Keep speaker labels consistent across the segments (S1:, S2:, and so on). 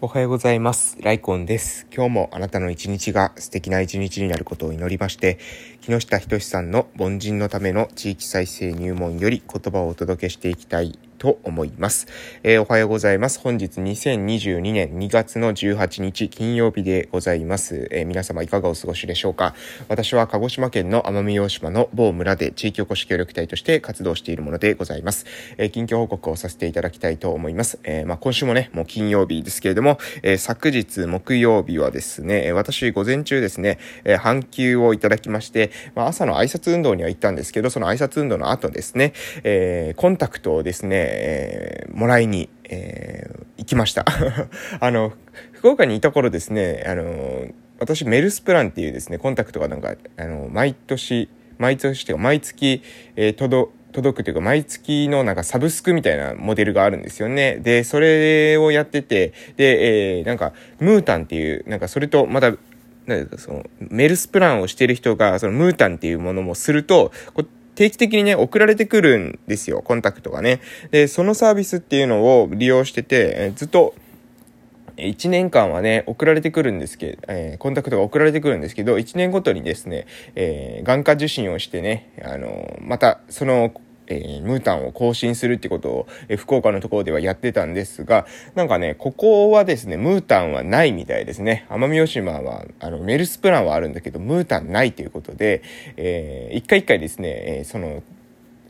S1: おはようございます。ライコンです。今日もあなたの一日が素敵な一日になることを祈りまして、木下仁さんの凡人のための地域再生入門より言葉をお届けしていきたいと思います。えーおはようございます。本日2022年2月の18日金曜日でございます。えー皆様いかがお過ごしでしょうか私は鹿児島県の奄美大島の某村で地域おこし協力隊として活動しているものでございます。えー近況報告をさせていただきたいと思います。えまあ、今週もね、もう金曜日ですけれども、え昨日木曜日はですね、私午前中ですね、えー半休をいただきまして、まあ、朝の挨拶運動には行ったんですけど、その挨拶運動の後ですね、えコンタクトをですね、えーもらいに、えー行きました。あの、福岡にいた頃ですね、あの、私メルスプランっていうですね、コンタクトがなんか、あの、毎年、毎年というか毎月、えー届届くというか毎月のなんかサブスクみたいなモデルがあるんですよね。で、それをやってて、で、えーなんか、ムータンっていう、なんかそれとまた、なんかそのメルスプランをしてる人が、そのムータンっていうものもすると、こ定期的にね、送られてくるんですよ、コンタクトがね。で、そのサービスっていうのを利用してて、えずっと、1年間はね、送られてくるんですけど、えーコンタクトが送られてくるんですけど、1年ごとにですね、えー眼科受診をしてね、あのまた、その、えームータンを更新するってことを、えー福岡のところではやってたんですが、なんかね、ここはですね、ムータンはないみたいですね。奄美大島は、あの、メルスプランはあるんだけど、ムータンないということで、えー一回一回ですね、えーその、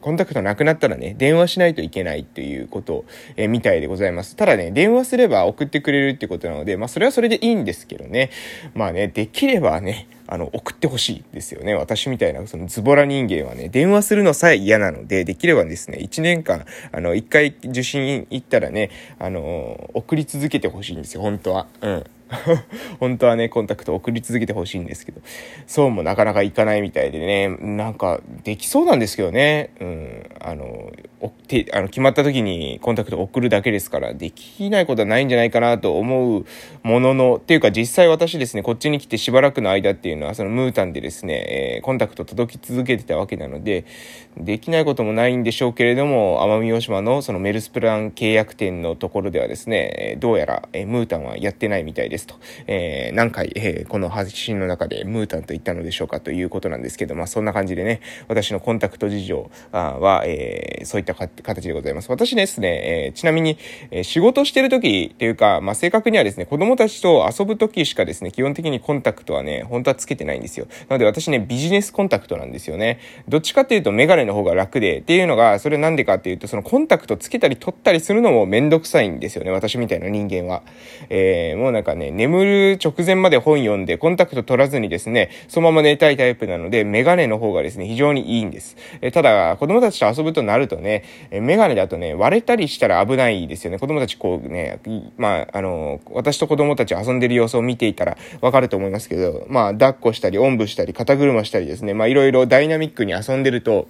S1: コンタクトなくなったらね、電話しないといけないということ、えーみたいでございます。ただね、電話すれば送ってくれるってことなので、まあそれはそれでいいんですけどね。まあね、できればね、あの、送ってほしいですよね。私みたいな、そのズボラ人間はね、電話するのさえ嫌なので、できればですね、1年間、あの、1回受診行ったらね、あの、送り続けてほしいんですよ、本当は。うん。本当はね、コンタクト送り続けてほしいんですけど、そうもなかなかいかないみたいでね、なんか、できそうなんですけどね、うん、あの、てあの決まった時にコンタクト送るだけですから、できないことはないんじゃないかなと思うものの、っていうか実際私ですね、こっちに来てしばらくの間っていうのは、そのムータンでですね、えーコンタクト届き続けてたわけなので、できないこともないんでしょうけれども、奄美大島のそのメルスプラン契約店のところではですね、どうやら、えームータンはやってないみたいですと、えー何回、えこの発信の中でムータンと言ったのでしょうかということなんですけど、まあそんな感じでね、私のコンタクト事情は、えそういったか形でございます。私ですね、えーちなみに、えー仕事してる時っていうか、まあ正確にはですね、子供たちと遊ぶ時しかですね、基本的にコンタクトはね、本当はつけてないんですよ。なので私ね、ビジネスコンタクトなんですよね。どっちかっていうとメガネの方が楽で、っていうのが、それなんでかっていうと、そのコンタクトつけたり取ったりするのもめんどくさいんですよね、私みたいな人間は。えーもうなんかね、眠る直前まで本読んで、コンタクト取らずにですね、そのまま寝たいタイプなので、メガネの方がですね、非常にいいんです。えーただ、子供たちと遊ぶとなるとね、えーメガネだとね、割れたりしたら危ないですよね。子供たちこうね、まあ、あの、私と子供たち遊んでる様子を見ていたらわかると思いますけど、まあ、抱っこしたり、おんぶしたり、肩車したりですね、まあ、いろいろダイナミックに遊んでると、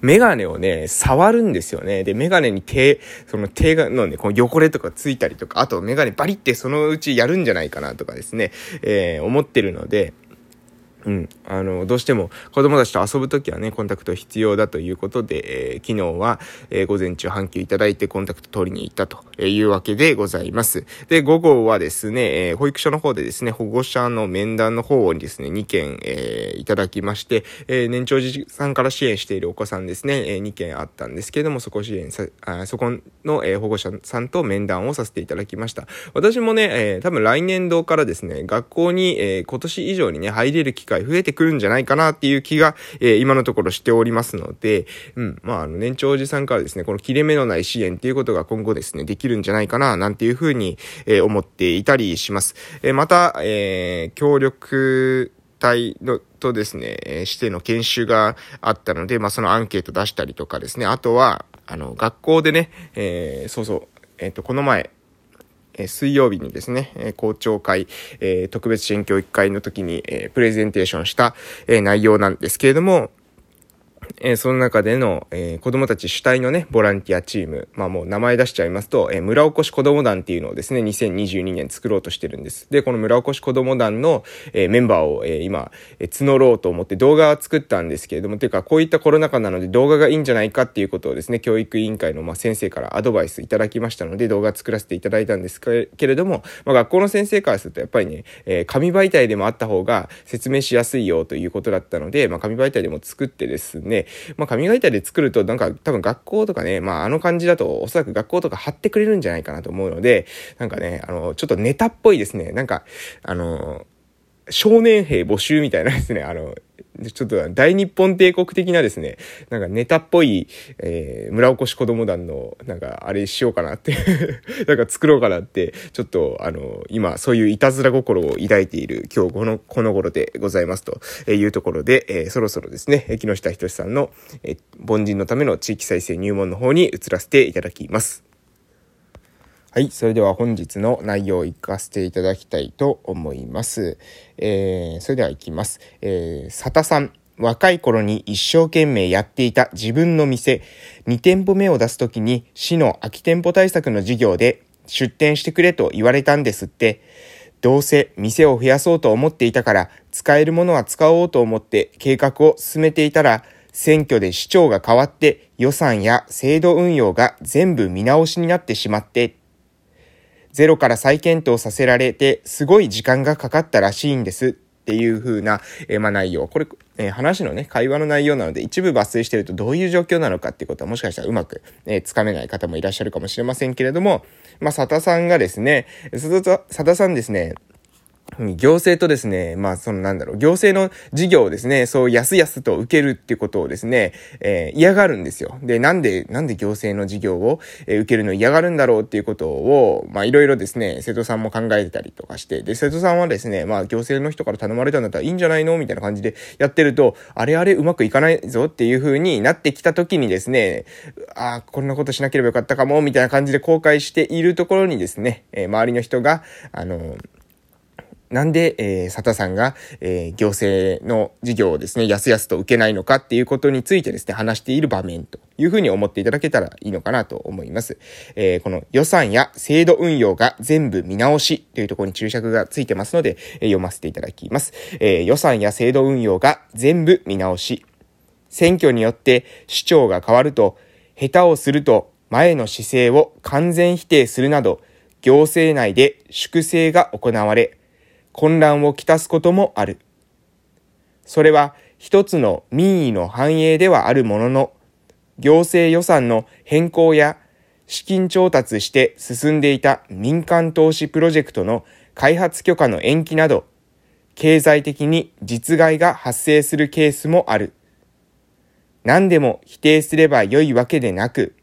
S1: メガネをね、触るんですよね。で、メガネに手、その手がのね、この汚れとかついたりとか、あとメガネバリってそのうちやるんじゃないかなとかですね、えー思ってるので、うん。あの、どうしても子供たちと遊ぶときはね、コンタクト必要だということで、えー昨日は、えー午前中半休いただいてコンタクト取りに行ったというわけでございます。で、午後はですね、えー保育所の方でですね、保護者の面談の方にですね、2件、えーいただきまして、えー年長児さんから支援しているお子さんですね、えー2件あったんですけれども、そこ支援さ、あそこの、えー保護者さんと面談をさせていただきました。私もね、えー多分来年度からですね、学校に、えー今年以上にね、入れる機会増えてくるんじゃないかなっていう気が、えー今のところしておりますので、うん、まあ、あの、年長おじさんからですね、この切れ目のない支援っていうことが今後ですね、できるんじゃないかな、なんていうふうに、えー思っていたりします。えーまた、えー協力隊のとですね、えーしての研修があったので、まあ、そのアンケート出したりとかですね、あとは、あの、学校でね、えーそうそう、えっ、と、この前、え水曜日にですね、え校長会、え特別支援教育会の時に、えプレゼンテーションした、え内容なんですけれども、えー、その中での、えー、子供たち主体のね、ボランティアチーム、まあもう名前出しちゃいますと、えー、村おこし子供団っていうのをですね、2022年作ろうとしてるんです。で、この村おこし子供団の、えメンバーを、え今、え募ろうと思って動画を作ったんですけれども、ていうかこういったコロナ禍なので動画がいいんじゃないかっていうことをですね、教育委員会の、ま、先生からアドバイスいただきましたので、動画作らせていただいたんですけれども、まあ学校の先生からするとやっぱりね、え紙媒体でもあった方が説明しやすいよということだったので、まあ紙媒体でも作ってですね、まあ紙媒体体で作ると、なんか多分学校とかね、まああの感じだとおそらく学校とか貼ってくれるんじゃないかなと思うので、なんかね、あの、ちょっとネタっぽいですね。なんか、あの、少年兵募集みたいなですね、あの、ちょっと大日本帝国的なですね、なんかネタっぽい、えー、村おこし子供団の、なんかあれしようかなって なんか作ろうかなって、ちょっとあの、今そういういたずら心を抱いている今日この、この頃でございますというところで、えー、そろそろですね、木下仁さんの、えー、凡人のための地域再生入門の方に移らせていただきます。はい。それでは本日の内容を活かせていただきたいと思います。えー、それでは行きます。えー、佐田さん。若い頃に一生懸命やっていた自分の店、2店舗目を出すときに市の空き店舗対策の事業で出店してくれと言われたんですって、どうせ店を増やそうと思っていたから使えるものは使おうと思って計画を進めていたら選挙で市長が変わって予算や制度運用が全部見直しになってしまってゼロから再検討させられて、すごい時間がかかったらしいんですっていう風な、えー、まあ、内容。これ、えー、話のね、会話の内容なので、一部抜粋してるとどういう状況なのかっていうことはもしかしたらうまく、えー、つかめない方もいらっしゃるかもしれませんけれども、まあ、佐田さんがですね、佐田さんですね、行政とですね、まあ、そのなんだろう、行政の事業をですね、そうやすやすと受けるってことをですね、えー、嫌がるんですよ。で、なんで、なんで行政の事業を、受けるの嫌がるんだろうっていうことを、まあ、いろいろですね、瀬戸さんも考えてたりとかして、で、瀬戸さんはですね、まあ、行政の人から頼まれたんだったらいいんじゃないの？みたいな感じでやってると、あれあれうまくいかないぞっていう風になってきた時にですね、ああ、こんなことしなければよかったかも、みたいな感じで後悔しているところにですね、えー、周りの人が、あのなんで、えー、佐田さんが、えー、行政の事業をですね、やすやすと受けないのかっていうことについてですね、話している場面というふうに思っていただけたらいいのかなと思います。えー、この予算や制度運用が全部見直しというところに注釈がついてますので、え読ませていただきます。え予算や制度運用が全部見直し。選挙によって市長が変わると、下手をすると前の姿勢を完全否定するなど、行政内で粛清が行われ、混乱をきたすこともある。それは一つの民意の繁栄ではあるものの、行政予算の変更や資金調達して進んでいた民間投資プロジェクトの開発許可の延期など、経済的に実害が発生するケースもある。何でも否定すれば良いわけでなく、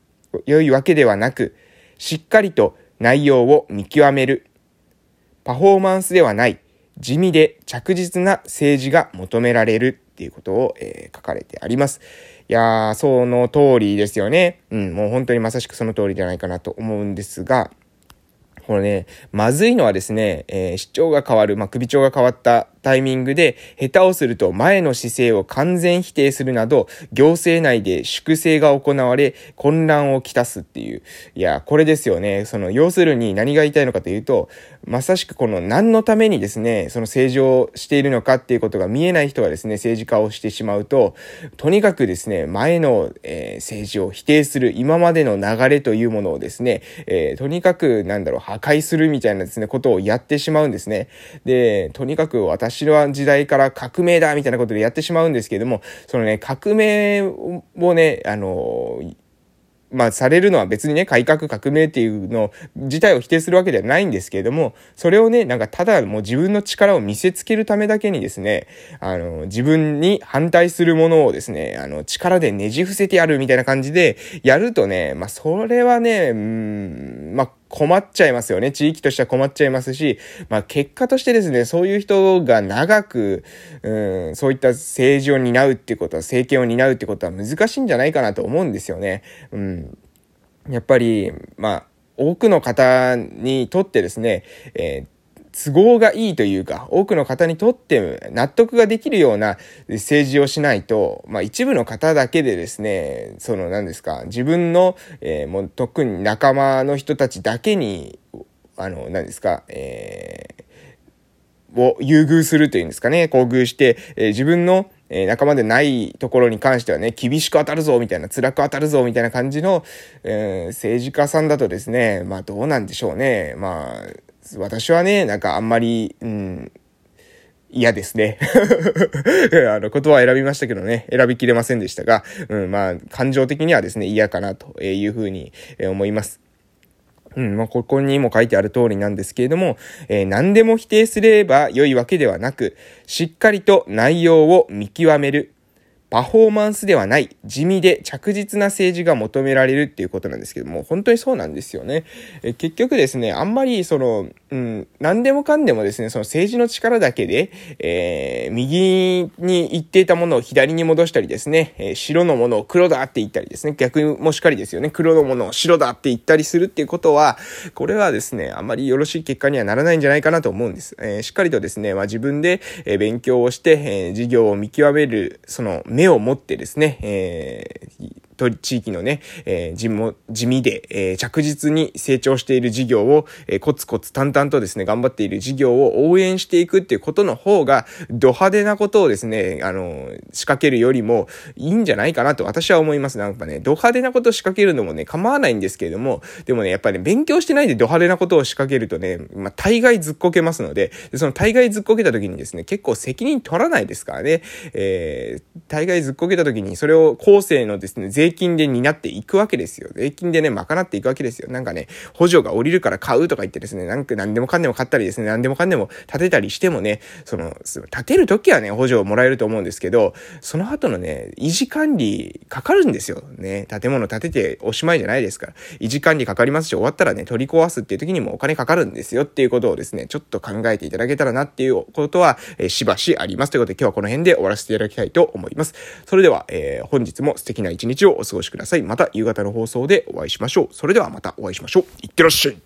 S1: 良いわけではなく、しっかりと内容を見極める。パフォーマンスではない地味で着実な政治が求められるっていうことを、えー、書かれてあります。いやー、その通りですよね。うん、もう本当にまさしくその通りじゃないかなと思うんですが、このね、まずいのはですね、えー、市長が変わる、まあ、首長が変わったタイミングで、下手をすると前の姿勢を完全否定するなど、行政内で粛清が行われ、混乱をきたすっていう。いや、これですよね。その、要するに何が言いたいのかというと、まさしくこの何のためにですね、その政治をしているのかっていうことが見えない人がですね、政治家をしてしまうと、とにかくですね、前の、えー、政治を否定する、今までの流れというものをですね、えー、とにかく、なんだろう、破壊するみたいなですね、ことをやってしまうんですね。で、とにかく私の時代から革命だみたいなことでやってしまうんですけれども、そのね、革命をね、あの、まあ、されるのは別にね、改革革命っていうの自体を否定するわけではないんですけれども、それをね、なんかただもう自分の力を見せつけるためだけにですね、あの、自分に反対するものをですね、あの、力でねじ伏せてやるみたいな感じでやるとね、まあ、それはね、うん、まあ、困っちゃいますよね。地域としては困っちゃいますし、まあ結果としてですね、そういう人が長く、うん、そういった政治を担うっていうことは、政権を担うってことは難しいんじゃないかなと思うんですよね。うん。やっぱり、まあ、多くの方にとってですね、えー都合がいいというか、多くの方にとって納得ができるような政治をしないと、まあ一部の方だけでですね、その何ですか、自分の、えー、もう特に仲間の人たちだけに、あの、何ですか、えー、を優遇するというんですかね、厚遇して、えー、自分のえ、仲間でないところに関してはね、厳しく当たるぞ、みたいな、辛く当たるぞ、みたいな感じの、えー、政治家さんだとですね、まあどうなんでしょうね。まあ、私はね、なんかあんまり、うん、嫌ですね。あの、言葉を選びましたけどね、選びきれませんでしたが、うん、まあ、感情的にはですね、嫌かなというふうに思います。うん、まあ、ここにも書いてある通りなんですけれども、えー、何でも否定すれば良いわけではなく、しっかりと内容を見極める。パフォーマンスではない地味で着実な政治が求められるっていうことなんですけども、本当にそうなんですよね。え結局ですね、あんまりその、うん、何でもかんでもですね、その政治の力だけで、えー、右に行っていたものを左に戻したりですね、えー、白のものを黒だって言ったりですね、逆もしかりですよね、黒のものを白だって言ったりするっていうことは、これはですね、あんまりよろしい結果にはならないんじゃないかなと思うんです。えー、しっかりとですね、まあ、自分で、え勉強をして、え授業を見極める、その目を持ってですね、えーと地域のね、えー、地も地味で、えー、着実に成長している事業を、えー、コツコツ淡々とですね、頑張っている事業を応援していくっていうことの方が、ド派手なことをですね、あの、仕掛けるよりもいいんじゃないかなと私は思います。なんかね、ド派手なことを仕掛けるのもね、構わないんですけれども、でもね、やっぱり、ね、勉強してないでド派手なことを仕掛けるとね、まあ、大概ずっこけますので、でその大概ずっこけた時にですね、結構責任取らないですからね、えー、大概ずっこけた時にそれを後世のですね、税金で担っていくわけですよ。税金でね、賄っていくわけですよ。なんかね、補助が降りるから買うとか言ってですね、なんか何でもかんでも買ったりですね、何でもかんでも建てたりしてもね、その、建てるときはね、補助をもらえると思うんですけど、その後のね、維持管理かかるんですよ。ね、建物建てておしまいじゃないですから。維持管理かかりますし、終わったらね、取り壊すっていう時にもお金かかるんですよっていうことをですね、ちょっと考えていただけたらなっていうことは、えー、しばしあります。ということで今日はこの辺で終わらせていただきたいと思います。それでは、えー、本日も素敵な一日ををお過ごしください。また夕方の放送でお会いしましょう。それではまたお会いしましょう。いってらっしゃい。